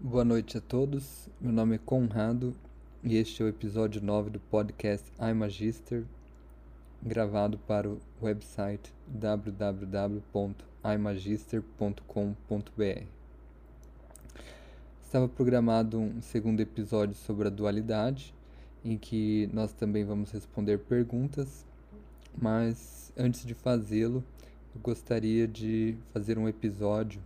Boa noite a todos. Meu nome é Conrado e este é o episódio 9 do podcast iMagister, gravado para o website www.imagister.com.br. Estava programado um segundo episódio sobre a dualidade, em que nós também vamos responder perguntas, mas antes de fazê-lo, eu gostaria de fazer um episódio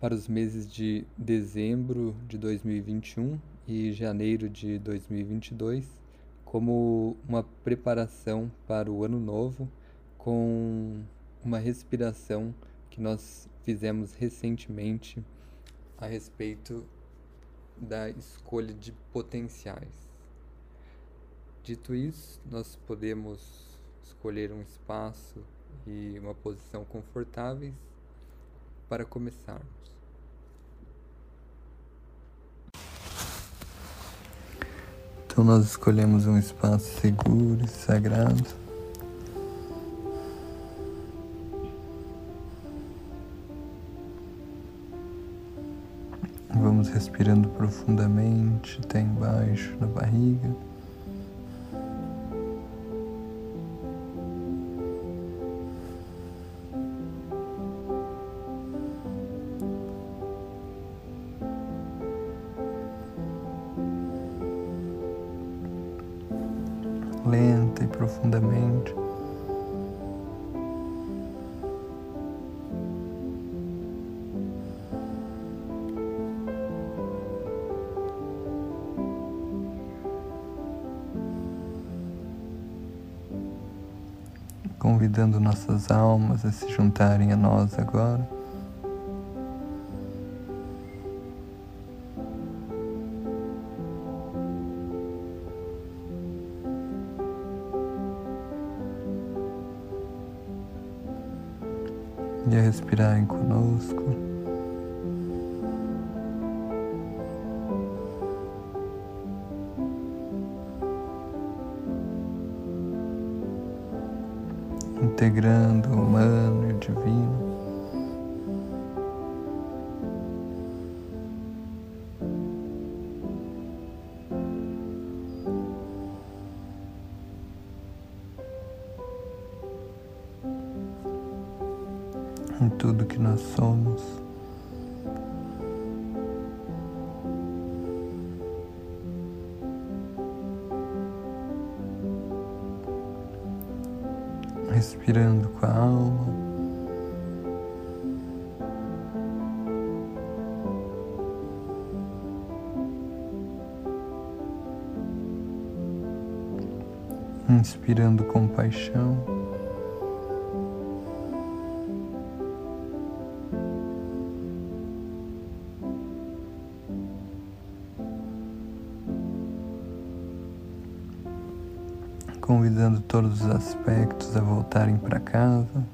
para os meses de dezembro de 2021 e janeiro de 2022 como uma preparação para o ano novo com uma respiração que nós fizemos recentemente a respeito da escolha de potenciais. Dito isso, nós podemos escolher um espaço e uma posição confortáveis para começarmos. Então nós escolhemos um espaço seguro e sagrado. Vamos respirando profundamente até embaixo na barriga. A se juntarem a nós agora. e a respirarem conosco. Integrando divino. em tudo que nós somos. Compaixão. convidando todos os aspectos a voltarem para casa.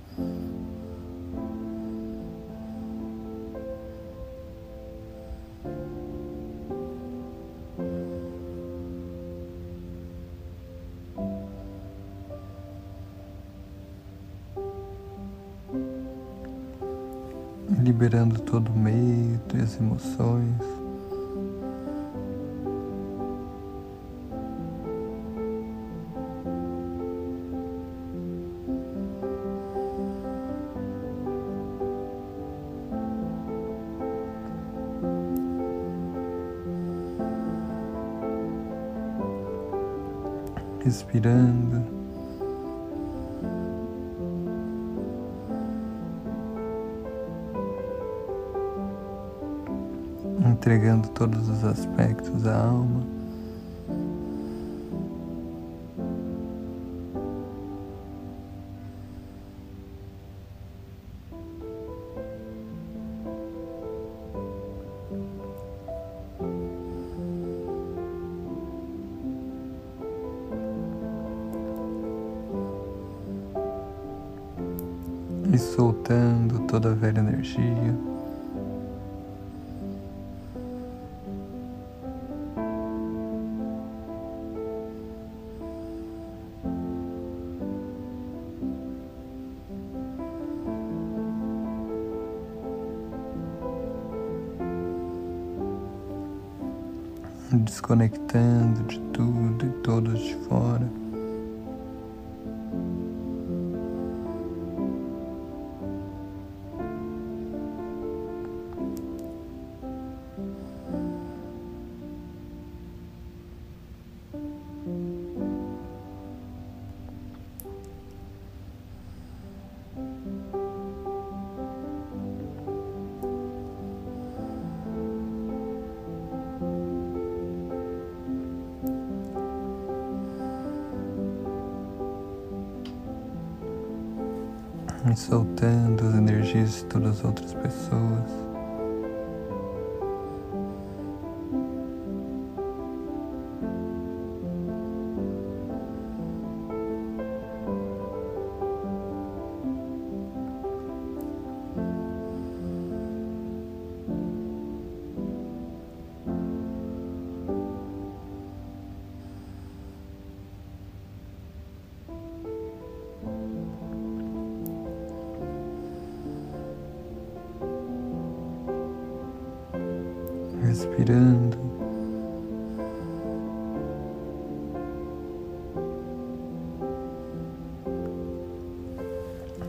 Respirando. Entregando todos os aspectos à alma. energia. Desconectando de soltando as energias de todas as outras pessoas.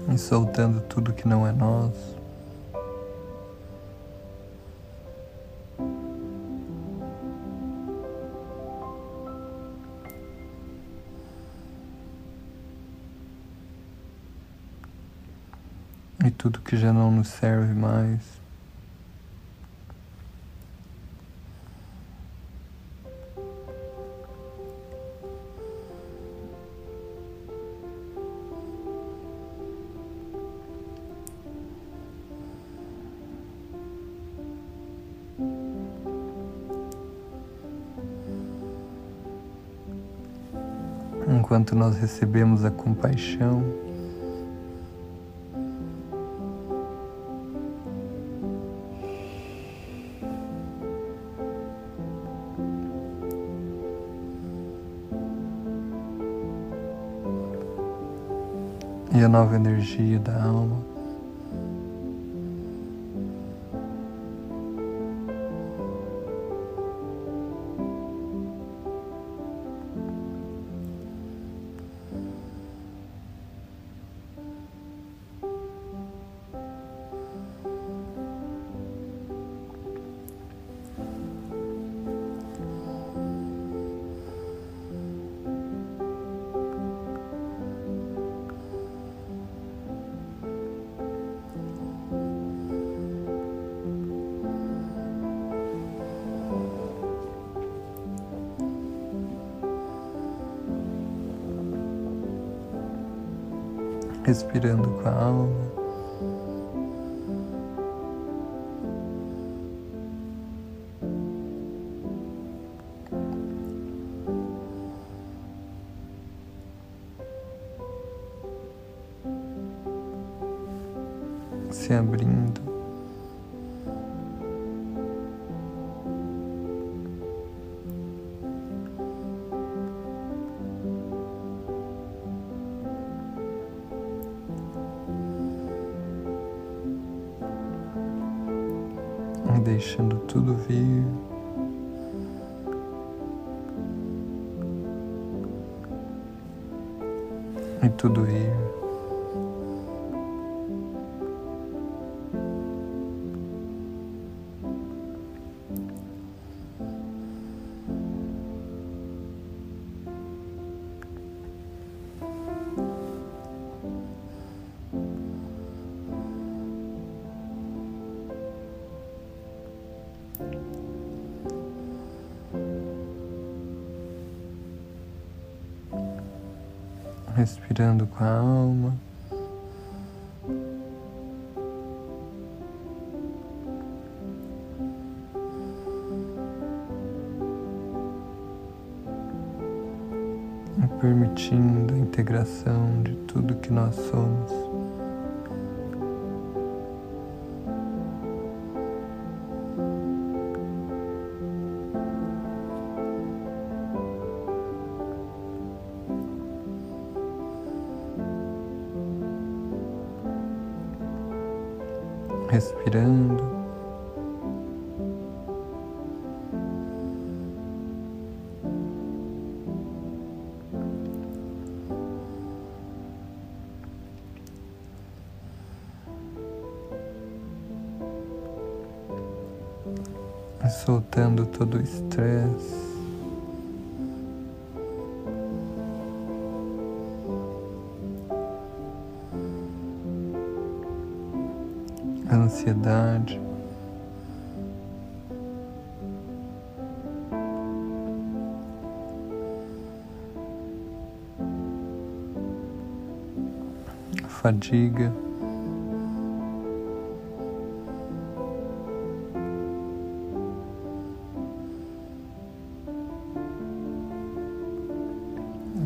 E soltando tudo que não é nosso. E tudo que já não nos serve mais. Recebemos a compaixão. E a nova energia da alma. Respirando com a alma. Deixando tudo vir. E tudo ir. Permitindo a integração de tudo que nós somos. Fadiga.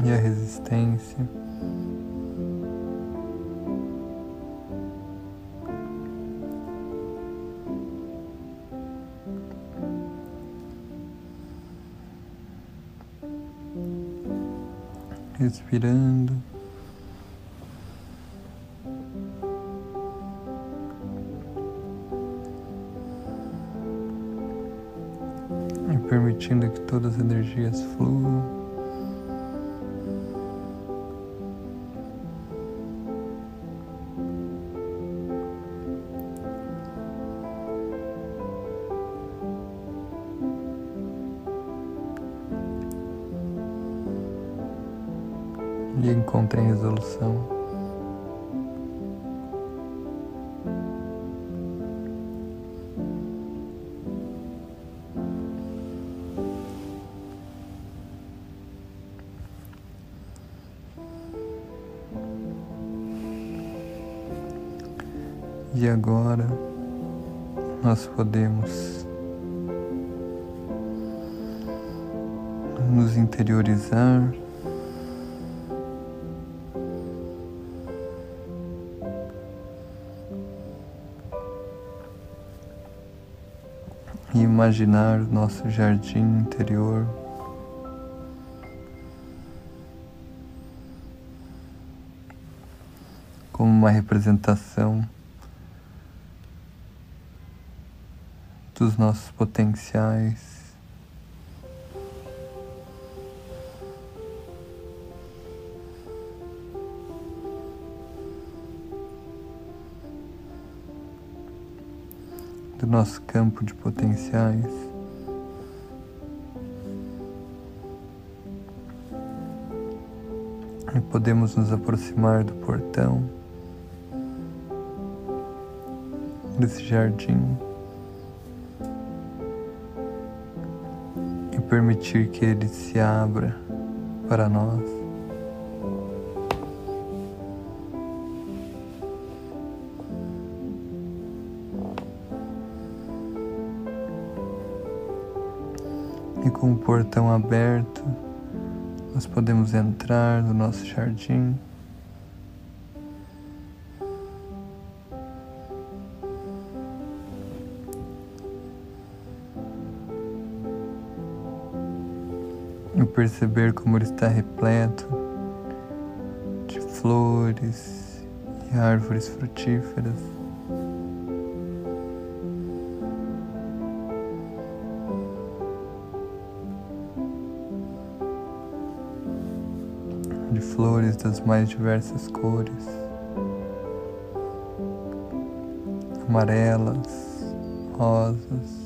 e a resistência. Respirando. E agora nós podemos nos interiorizar e imaginar o nosso jardim interior. Como uma representação dos nossos potenciais. do nosso campo de potenciais. E podemos nos aproximar do portão desse jardim permitir que ele se abra para nós. e com o portão aberto, nós podemos entrar no nosso jardim. Perceber como ele está repleto de flores e árvores frutíferas. de flores das mais diversas cores, amarelas, rosas,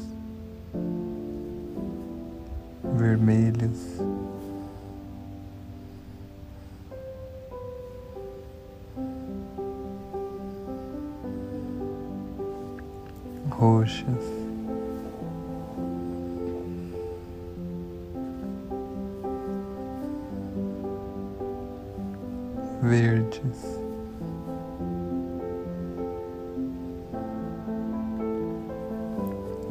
vermelhas. Roxas. verdes.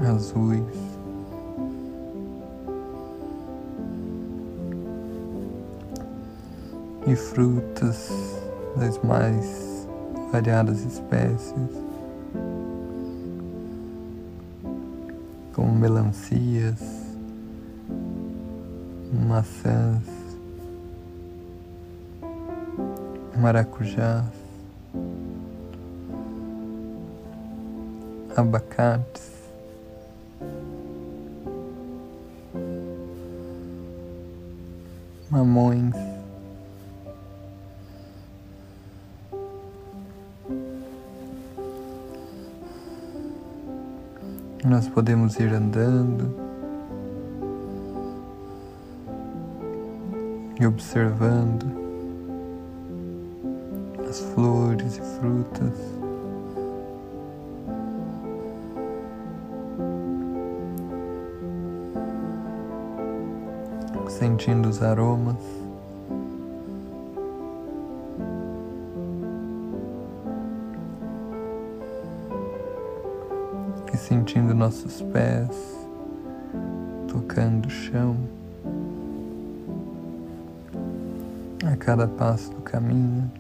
Azuis, e frutas das mais variadas espécies, melancias, maçãs, maracujás, abacates, mamões, Nós podemos ir andando e observando as flores e frutas. Sentindo os aromas. Nossos pés tocando o chão. a cada passo do caminho.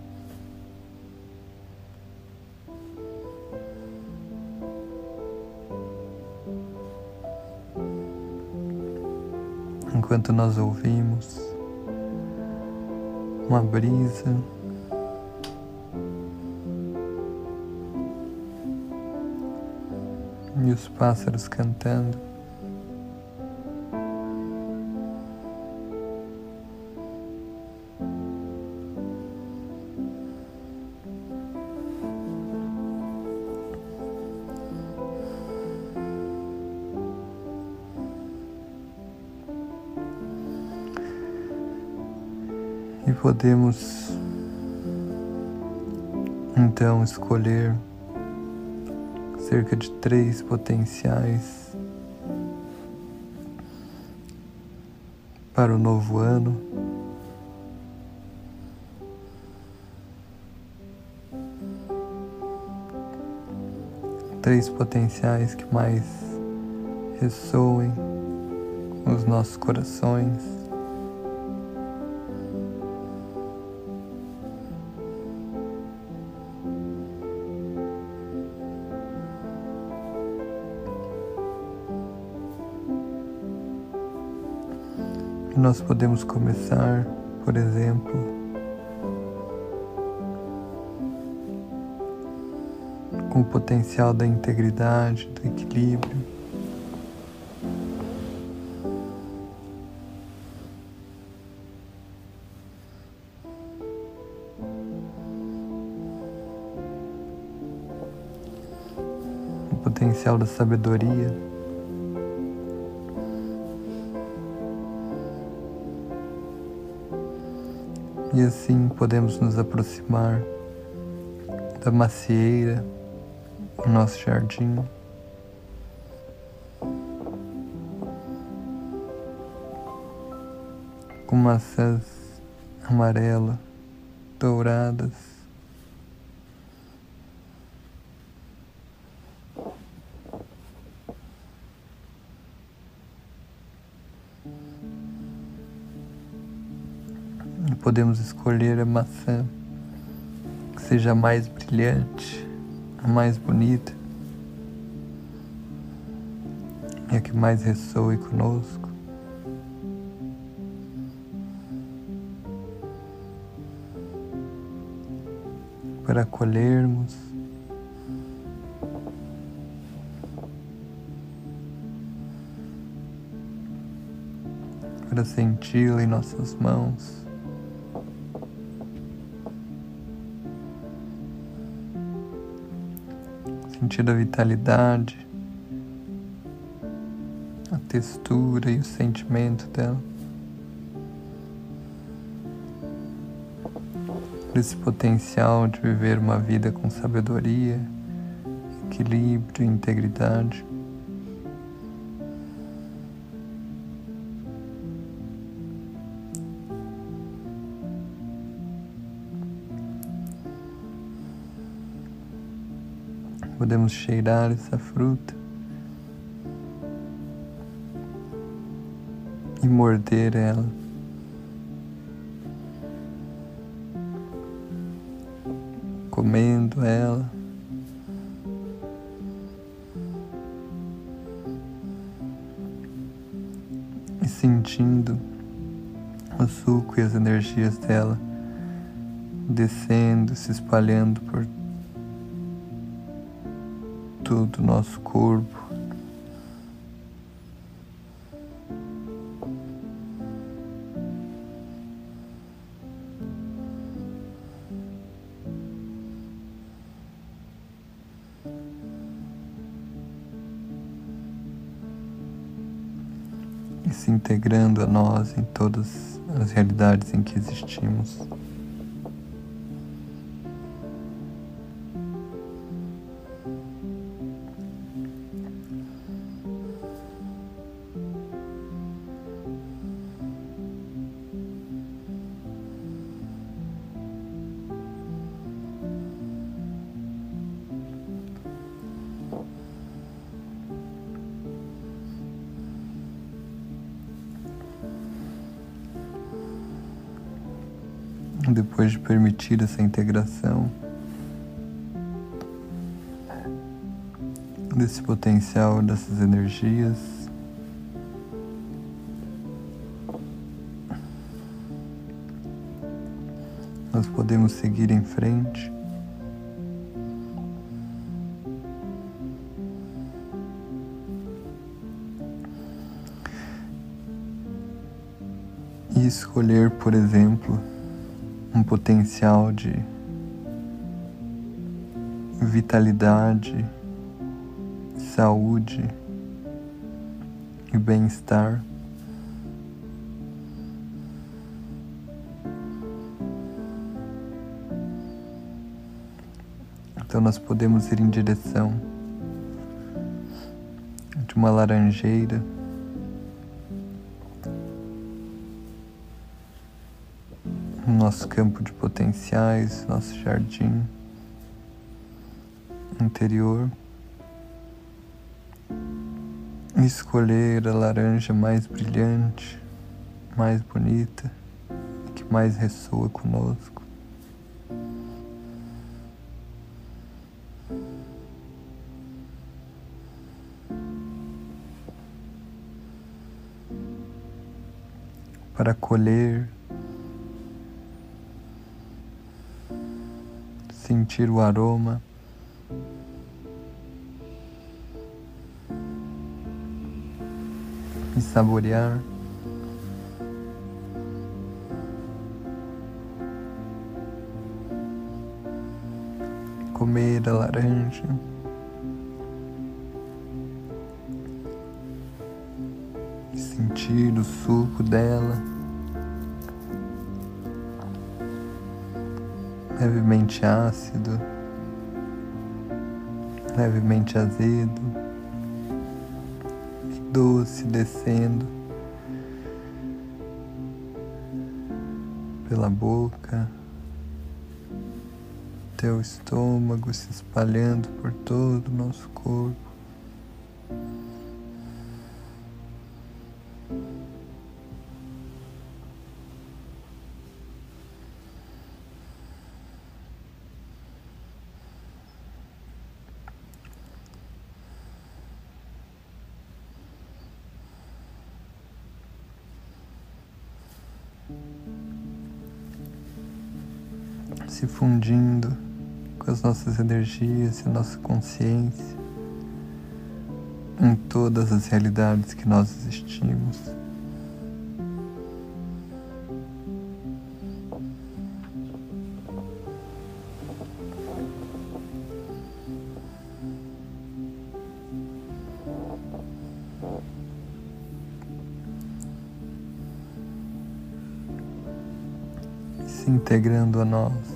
Enquanto nós ouvimos uma brisa, os pássaros cantando. E podemos então escolher cerca de três potenciais para o novo ano. Três potenciais que mais ressoem nos nossos corações. Nós podemos começar, por exemplo, com o potencial da integridade, do equilíbrio. O potencial da sabedoria. E assim podemos nos aproximar da macieira, no nosso jardim. Com maçãs amarelas, douradas. Podemos escolher a maçã que seja a mais brilhante, a mais bonita e a que mais ressoe conosco. Para acolhermos para senti-la em nossas mãos. Sentir a vitalidade, a textura e o sentimento dela. Esse potencial de viver uma vida com sabedoria, equilíbrio e integridade. Podemos cheirar essa fruta e morder ela. Comendo ela. E sentindo o suco e as energias dela descendo, se espalhando por do nosso corpo. e se integrando a nós em todas as realidades em que existimos. Permitir essa integração desse potencial, dessas energias. Nós podemos seguir em frente. E escolher, por exemplo, um potencial de vitalidade, saúde e bem-estar. Então, nós podemos ir em direção de uma laranjeira. Nosso campo de potenciais, nosso jardim interior. Escolher a laranja mais brilhante, mais bonita, que mais ressoa conosco. Para colher sentir o aroma. E saborear. Comer a laranja. E sentir o suco dela. Levemente ácido, levemente azedo doce descendo pela boca, teu estômago se espalhando por todo o nosso corpo. Se fundindo com as nossas energias e a nossa consciência em todas as realidades que nós existimos. se integrando a nós.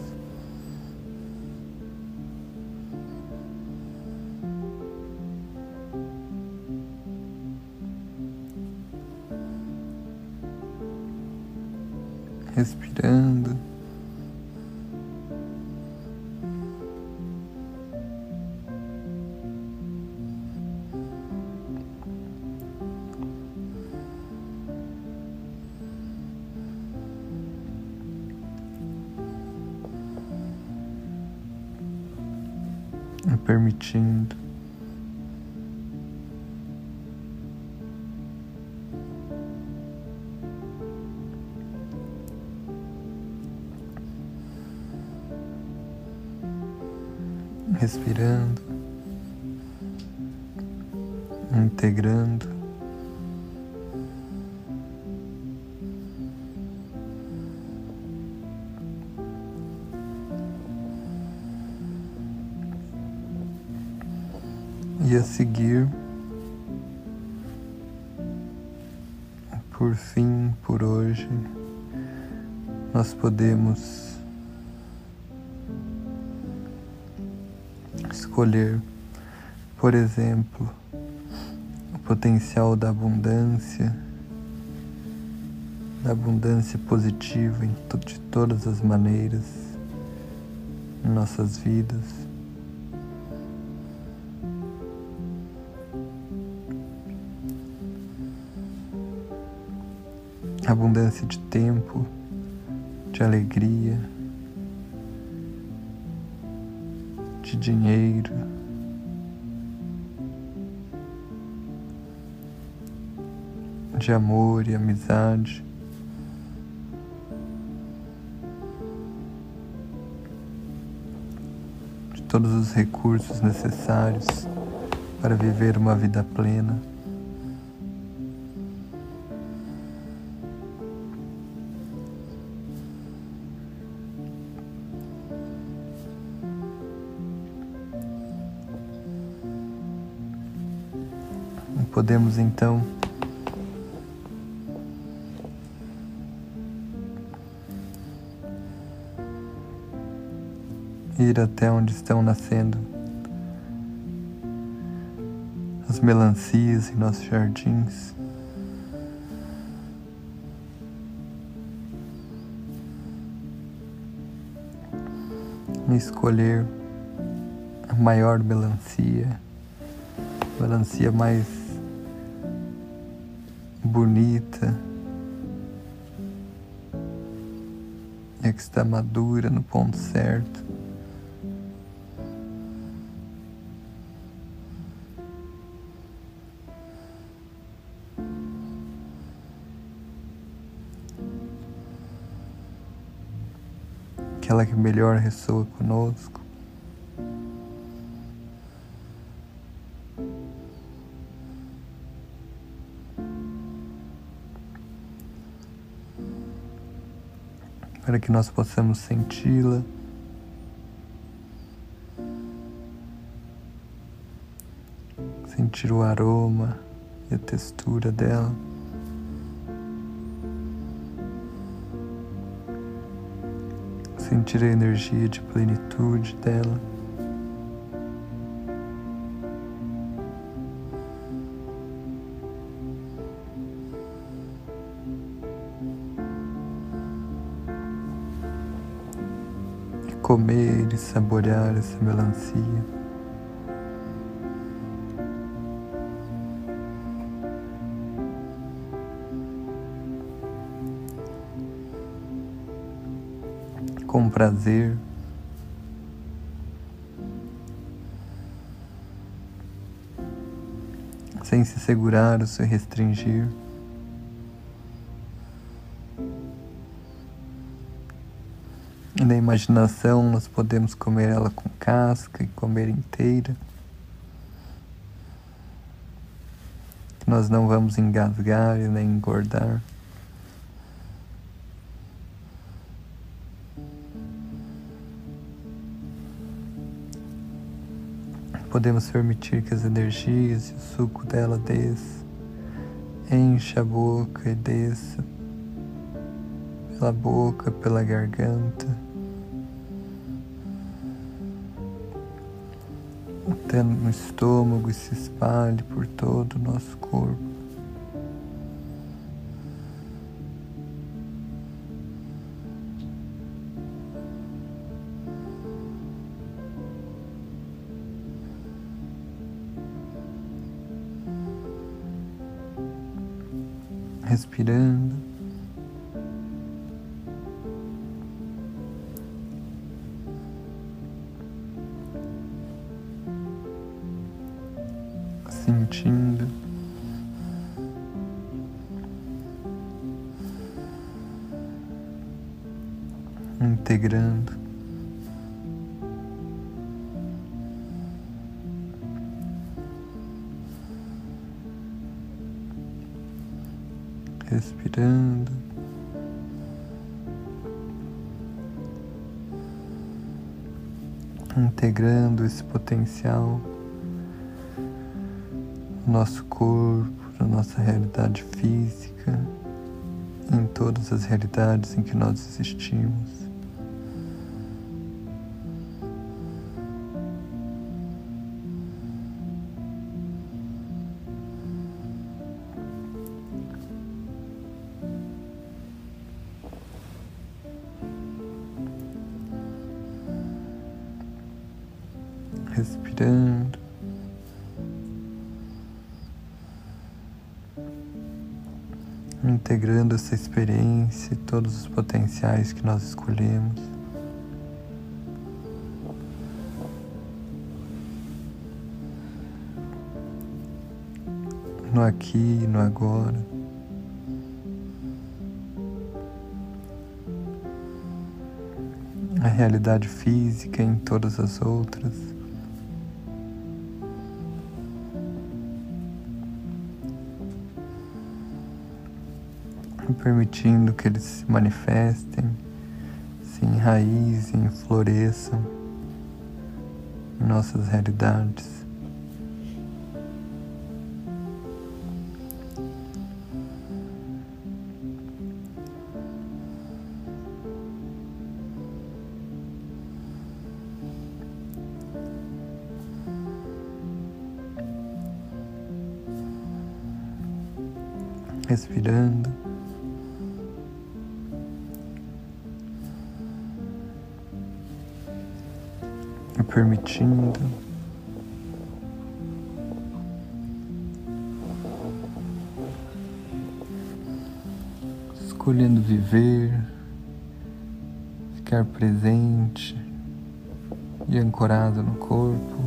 Permitindo por exemplo, o potencial da abundância, da abundância positiva de todas as maneiras em nossas vidas. abundância de tempo, de alegria, de dinheiro. De amor e amizade, de todos os recursos necessários para viver uma vida plena. Podemos então ir até onde estão nascendo as melancias em nossos jardins. Escolher a maior melancia, melancia mais bonita, é que está madura no ponto certo. Aquela que melhor ressoa conosco. para que nós possamos senti-la. Sentir o aroma e a textura dela. Sentir a energia de plenitude dela. comer e saborear essa melancia. Prazer. Sem se segurar ou se restringir. Na imaginação, nós podemos comer ela com casca e comer inteira. Nós não vamos engasgar e nem engordar. Podemos permitir que as energias e o suco dela desça, encha a boca e desça pela boca, pela garganta. até no estômago e se espalhe por todo o nosso corpo. Respirando. sentindo. Integrando. Respirando. Integrando esse potencial nosso corpo, na nossa realidade física. em todas as realidades em que nós existimos. Todos os potenciais que nós escolhemos. No aqui, no agora. A realidade física em todas as outras. Permitindo que eles se manifestem, se enraizem, floresçam em nossas realidades. respirando. Permitindo. Escolhendo viver, ficar presente e ancorado no corpo.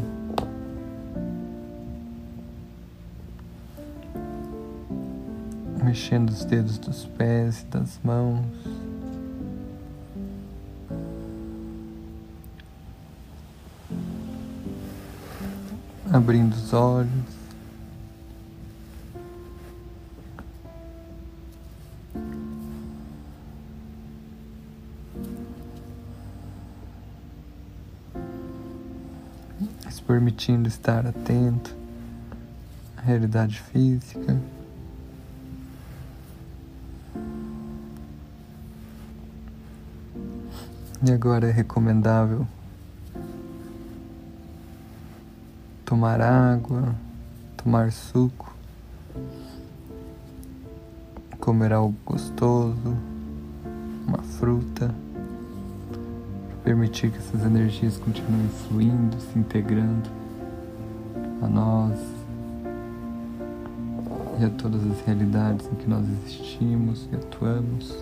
Mexendo os dedos dos pés e das mãos. Abrindo os olhos. Se permitindo estar atento à realidade física. E agora é recomendável tomar água, tomar suco, comer algo gostoso, uma fruta, permitir que essas energias continuem fluindo, se integrando a nós e a todas as realidades em que nós existimos e atuamos,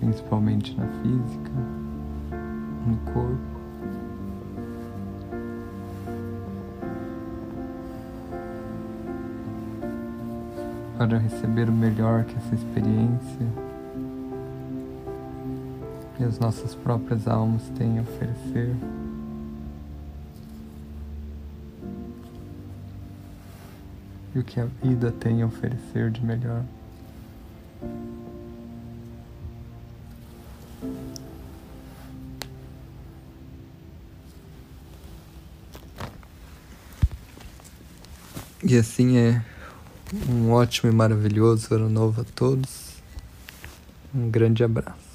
principalmente na física, no corpo. Para receber o melhor que essa experiência e as nossas próprias almas têm a oferecer. E o que a vida tem a oferecer de melhor. E assim é um ótimo e maravilhoso ano novo a todos. Um grande abraço.